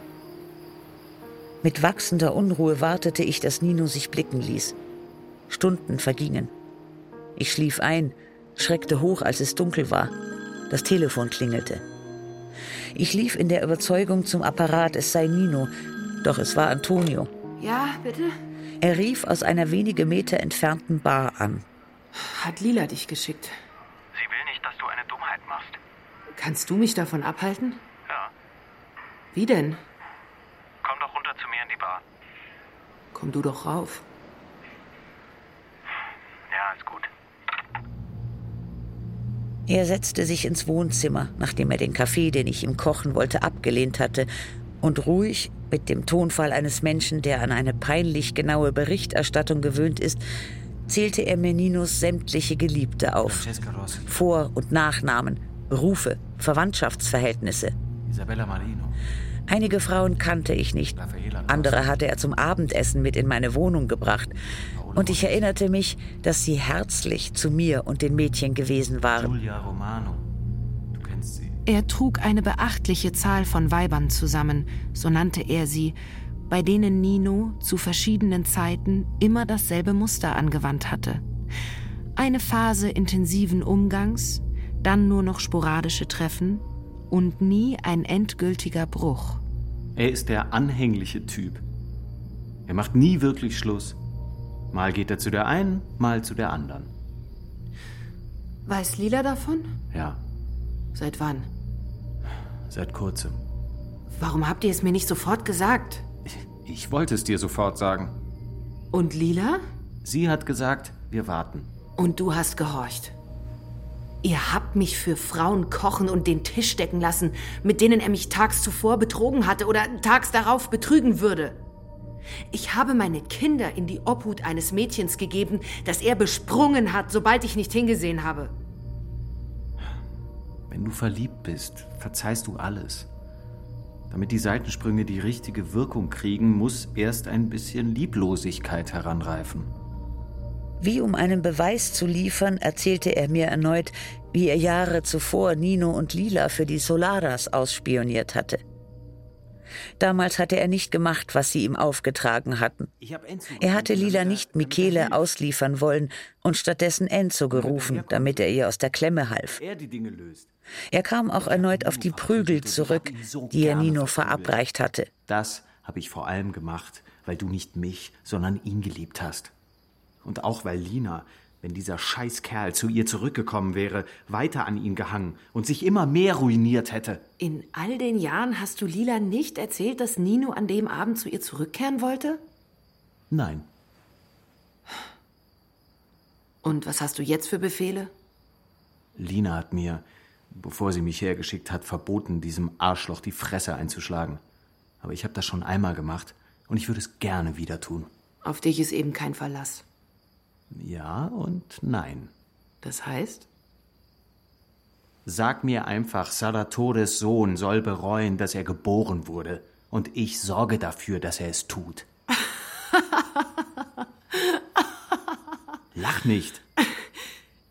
Mit wachsender Unruhe wartete ich, dass Nino sich blicken ließ. Stunden vergingen. Ich schlief ein, schreckte hoch, als es dunkel war. Das Telefon klingelte. Ich lief in der Überzeugung zum Apparat, es sei Nino, doch es war Antonio. Ja, bitte? Er rief aus einer wenige Meter entfernten Bar an. Hat Lila dich geschickt? Sie will nicht, dass du eine Dummheit machst. Kannst du mich davon abhalten? Ja, Wie denn? komm doch runter zu mir in die Bar. Komm du doch rauf. Ja, ist gut. Er setzte sich ins Wohnzimmer, nachdem er den Kaffee, den ich ihm kochen wollte, abgelehnt hatte, und ruhig, mit dem Tonfall eines Menschen, der an eine peinlich genaue Berichterstattung gewöhnt ist, zählte er mir Ninos sämtliche Geliebte auf. Vor- und Nachnamen, Berufe, Verwandtschaftsverhältnisse. Isabella Marino, Einige Frauen kannte ich nicht, andere hatte er zum Abendessen mit in meine Wohnung gebracht. Und ich erinnerte mich, dass sie herzlich zu mir und den Mädchen gewesen waren. Giulia Romano. Du kennst sie. Er trug eine beachtliche Zahl von Weibern zusammen, so nannte er sie, bei denen Nino zu verschiedenen Zeiten immer dasselbe Muster angewandt hatte. Eine Phase intensiven Umgangs, dann nur noch sporadische Treffen und nie ein endgültiger Bruch. Er ist der anhängliche Typ. Er macht nie wirklich Schluss. Mal geht er zu der einen, mal zu der anderen. Weiß Lila davon? Ja, Seit wann? seit kurzem. Warum habt ihr es mir nicht sofort gesagt? Ich wollte es dir sofort sagen. Und Lila? Sie hat gesagt, wir warten. Und du hast gehorcht. Ihr habt mich für Frauen kochen und den Tisch decken lassen, mit denen er mich tags zuvor betrogen hatte oder tags darauf betrügen würde. Ich habe meine Kinder in die Obhut eines Mädchens gegeben, das er besprungen hat, sobald ich nicht hingesehen habe. Wenn du verliebt bist, verzeihst du alles. Damit die Seitensprünge die richtige Wirkung kriegen, muss erst ein bisschen Lieblosigkeit heranreifen. Wie um einen Beweis zu liefern, erzählte er mir erneut, wie er Jahre zuvor Nino und Lila für die Solaras ausspioniert hatte. Damals hatte er nicht gemacht, was sie ihm aufgetragen hatten. Er hatte Lila nicht Michele ausliefern wollen und stattdessen Enzo gerufen, damit er ihr aus der Klemme half. Er kam auch erneut auf die Prügel zurück, die er Nino verabreicht hatte. Das habe ich vor allem gemacht, weil du nicht mich, sondern ihn geliebt hast. Und auch weil Lina, wenn dieser Scheißkerl zu ihr zurückgekommen wäre, weiter an ihn gehangen und sich immer mehr ruiniert hätte. In all den Jahren hast du Lila nicht erzählt, dass Nino an dem Abend zu ihr zurückkehren wollte? Nein. Und was hast du jetzt für Befehle? Lina hat mir, bevor sie mich hergeschickt hat, verboten, diesem Arschloch die Fresse einzuschlagen. Aber ich habe das schon einmal gemacht und ich würde es gerne wieder tun. Auf dich ist eben kein Verlass. Ja und nein. Das heißt? Sag mir einfach, Saratores Sohn soll bereuen, dass er geboren wurde. Und ich sorge dafür, dass er es tut. Lach nicht.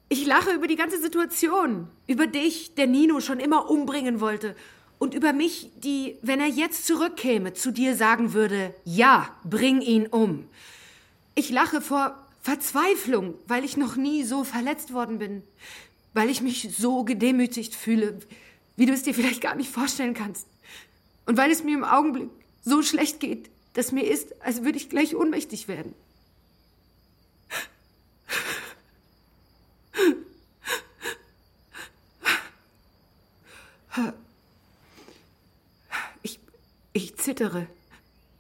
Ich lache über die ganze Situation. Über dich, der Nino schon immer umbringen wollte. Und über mich, die, wenn er jetzt zurückkäme, zu dir sagen würde, ja, bring ihn um. Ich lache vor Verzweiflung, weil ich noch nie so verletzt worden bin. Weil ich mich so gedemütigt fühle, wie du es dir vielleicht gar nicht vorstellen kannst. Und weil es mir im Augenblick so schlecht geht, dass mir ist, als würde ich gleich ohnmächtig werden. Ich, ich zittere.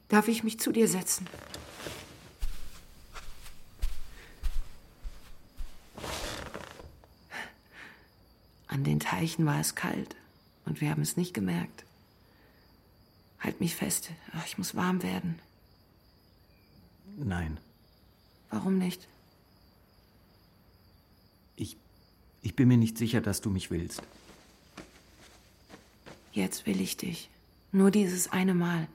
Darf ich mich zu dir setzen? Teichen war es kalt und wir haben es nicht gemerkt. Halt mich fest, Ach, ich muss warm werden. Nein. Warum nicht? Ich, ich bin mir nicht sicher, dass du mich willst. Jetzt will ich dich. Nur dieses eine Mal.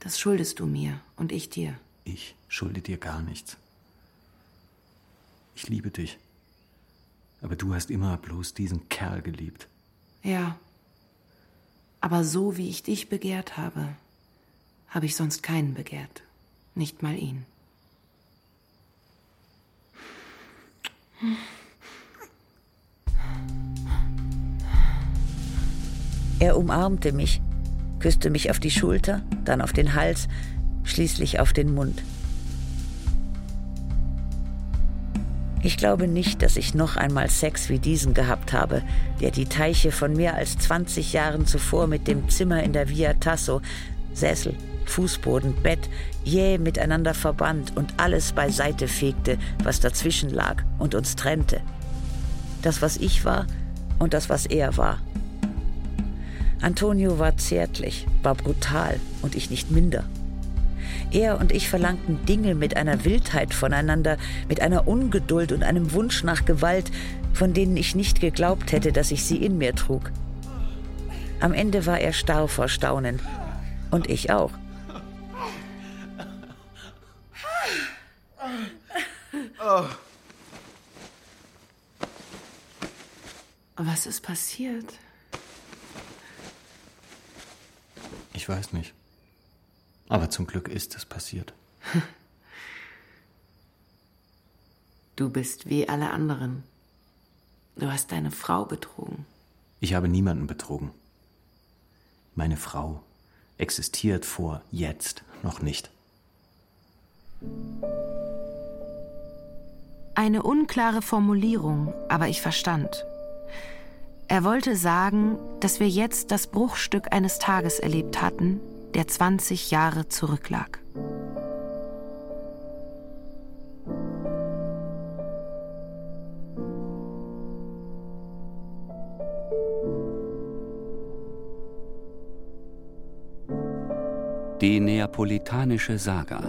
Das schuldest du mir und ich dir. Ich schulde dir gar nichts. Ich liebe dich. Aber du hast immer bloß diesen Kerl geliebt. Ja. Aber so wie ich dich begehrt habe, habe ich sonst keinen begehrt. Nicht mal ihn. Er umarmte mich, küsste mich auf die Schulter, dann auf den Hals, schließlich auf den Mund. Ich glaube nicht, dass ich noch einmal Sex wie diesen gehabt habe, der die Teiche von mehr als 20 Jahren zuvor mit dem Zimmer in der Via Tasso, Sessel, Fußboden, Bett, jäh miteinander verband und alles beiseite fegte, was dazwischen lag und uns trennte. Das, was ich war und das, was er war. Antonio war zärtlich, war brutal und ich nicht minder. Er und ich verlangten Dinge mit einer Wildheit voneinander, mit einer Ungeduld und einem Wunsch nach Gewalt, von denen ich nicht geglaubt hätte, dass ich sie in mir trug. Am Ende war er starr vor Staunen. Und ich auch. Was ist passiert? Ich weiß nicht. Aber zum Glück ist es passiert. Du bist wie alle anderen. Du hast deine Frau betrogen. Ich habe niemanden betrogen. Meine Frau existiert vor jetzt noch nicht. Eine unklare Formulierung, aber ich verstand. Er wollte sagen, dass wir jetzt das Bruchstück eines Tages erlebt hatten, der 20 Jahre zurücklag. Die neapolitanische Saga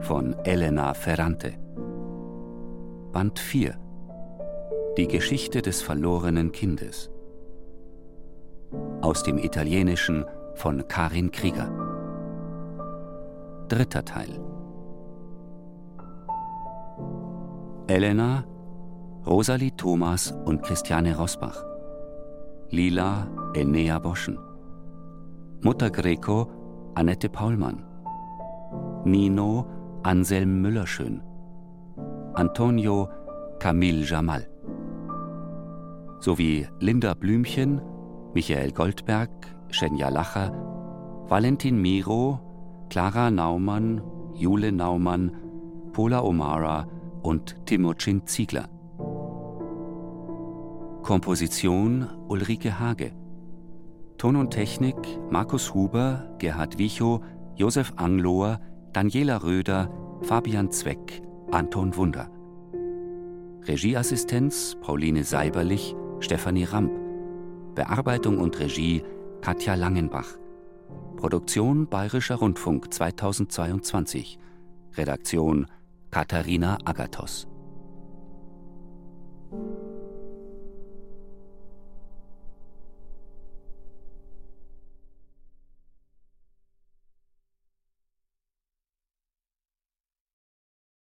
von Elena Ferrante. Band 4 Die Geschichte des verlorenen Kindes. Aus dem Italienischen von Karin Krieger. Dritter Teil. Elena, Rosalie Thomas und Christiane Rosbach. Lila, Enea Boschen. Mutter Greco, Annette Paulmann. Nino, Anselm Müllerschön. Antonio, Camille Jamal. Sowie Linda Blümchen, Michael Goldberg, Schenja Lacher, Valentin Miro, Clara Naumann, Jule Naumann, Pola O'Mara und Timocin Ziegler. Komposition Ulrike Hage. Ton und Technik Markus Huber, Gerhard Wichow, Josef Anglohr, Daniela Röder, Fabian Zweck, Anton Wunder. Regieassistenz Pauline Seiberlich, Stefanie Ramp. Bearbeitung und Regie Katja Langenbach. Produktion Bayerischer Rundfunk 2022. Redaktion Katharina Agathos.